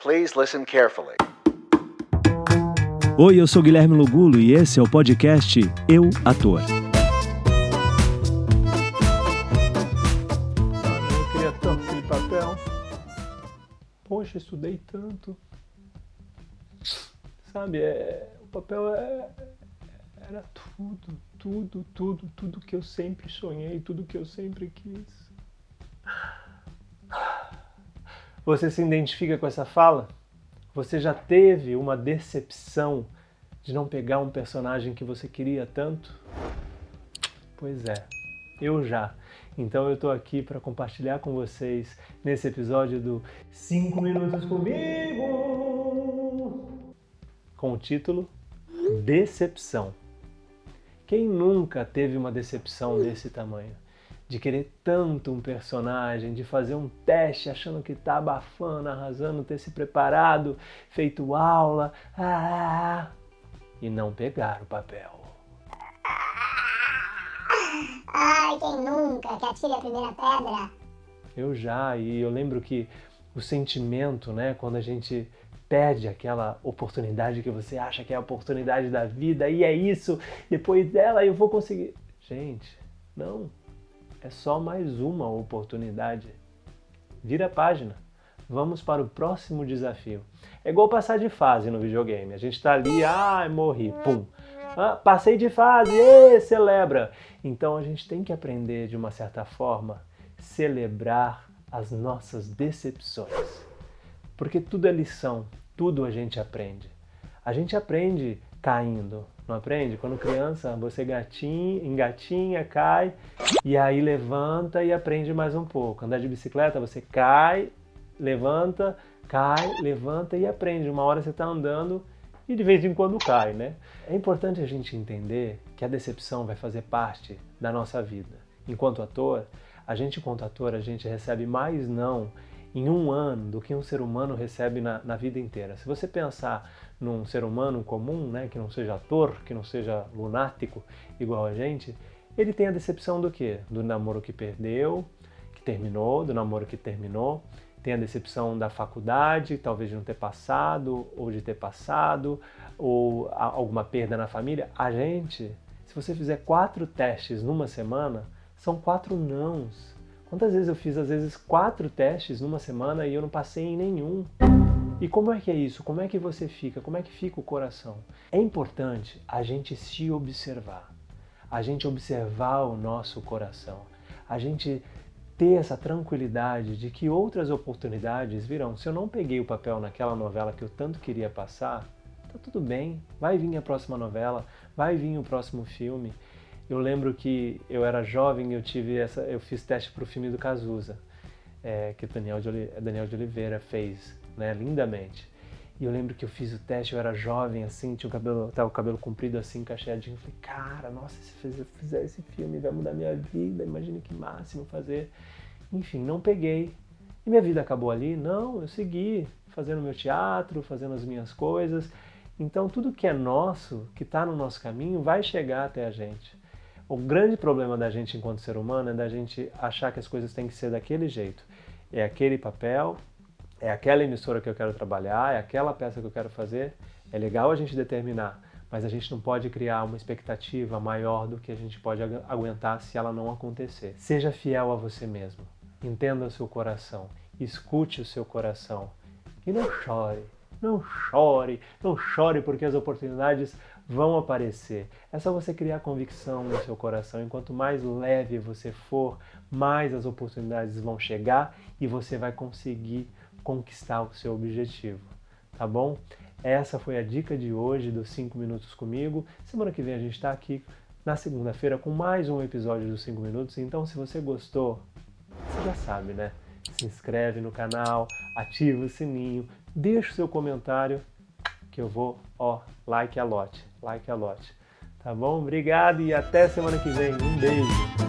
Please listen carefully. Oi, eu sou Guilherme Lugulo e esse é o podcast Eu Ator. Eu queria tanto aquele papel. Poxa, estudei tanto. Sabe, é, o papel é, era tudo, tudo, tudo, tudo que eu sempre sonhei, tudo que eu sempre quis. Você se identifica com essa fala? Você já teve uma decepção de não pegar um personagem que você queria tanto? Pois é, eu já. Então eu tô aqui para compartilhar com vocês nesse episódio do 5 minutos comigo com o título Decepção. Quem nunca teve uma decepção desse tamanho? De querer tanto um personagem, de fazer um teste achando que tá abafando, arrasando, ter se preparado, feito aula, ah, e não pegar o papel. Ai, quem nunca? Que atire a primeira pedra. Eu já, e eu lembro que o sentimento, né, quando a gente perde aquela oportunidade que você acha que é a oportunidade da vida, e é isso, depois dela eu vou conseguir. Gente, não. É só mais uma oportunidade. Vira a página. Vamos para o próximo desafio. É igual passar de fase no videogame. A gente está ali, ah, morri, pum. Ah, passei de fase, ê, celebra. Então a gente tem que aprender de uma certa forma celebrar as nossas decepções. Porque tudo é lição, tudo a gente aprende. A gente aprende caindo, não aprende? Quando criança, você gatinha, engatinha, cai e aí levanta e aprende mais um pouco. Andar de bicicleta, você cai, levanta, cai, levanta e aprende. Uma hora você está andando e de vez em quando cai, né? É importante a gente entender que a decepção vai fazer parte da nossa vida. Enquanto ator, a gente, enquanto ator, a gente recebe mais não em um ano do que um ser humano recebe na, na, vida inteira. Se você pensar num ser humano comum, né, que não seja ator, que não seja lunático igual a gente, ele tem a decepção do quê? Do namoro que perdeu, que terminou, do namoro que terminou, tem a decepção da faculdade, talvez de não ter passado, ou de ter passado, ou alguma perda na família. A gente, se você fizer quatro testes numa semana, são quatro nãos. Quantas vezes eu fiz, às vezes, quatro testes numa semana e eu não passei em nenhum? E como é que é isso? Como é que você fica? Como é que fica o coração? É importante a gente se observar, a gente observar o nosso coração, a gente ter essa tranquilidade de que outras oportunidades virão. Se eu não peguei o papel naquela novela que eu tanto queria passar, tá tudo bem. Vai vir a próxima novela, vai vir o próximo filme. Eu lembro que eu era jovem, eu tive essa, eu fiz teste para o filme do Cazuza, é, que o Daniel de, Daniel de Oliveira fez, né, lindamente. E eu lembro que eu fiz o teste, eu era jovem, assim, tinha o cabelo, tava o cabelo comprido assim, cacheadinho. Eu falei, cara, nossa, se eu fizer esse filme vai mudar minha vida, imagina que máximo fazer. Enfim, não peguei. E minha vida acabou ali? Não, eu segui fazendo meu teatro, fazendo as minhas coisas. Então tudo que é nosso, que está no nosso caminho, vai chegar até a gente. O grande problema da gente enquanto ser humano é da gente achar que as coisas têm que ser daquele jeito. É aquele papel, é aquela emissora que eu quero trabalhar, é aquela peça que eu quero fazer. É legal a gente determinar, mas a gente não pode criar uma expectativa maior do que a gente pode aguentar se ela não acontecer. Seja fiel a você mesmo. Entenda o seu coração. Escute o seu coração. E não chore. Não chore, não chore porque as oportunidades vão aparecer. É só você criar convicção no seu coração. Enquanto mais leve você for, mais as oportunidades vão chegar e você vai conseguir conquistar o seu objetivo, tá bom? Essa foi a dica de hoje dos 5 minutos comigo. Semana que vem a gente está aqui na segunda-feira com mais um episódio dos 5 minutos. Então, se você gostou, você já sabe, né? Se inscreve no canal, ativa o sininho, deixa o seu comentário que eu vou, ó, like a lote, like a lote. Tá bom? Obrigado e até semana que vem. Um beijo.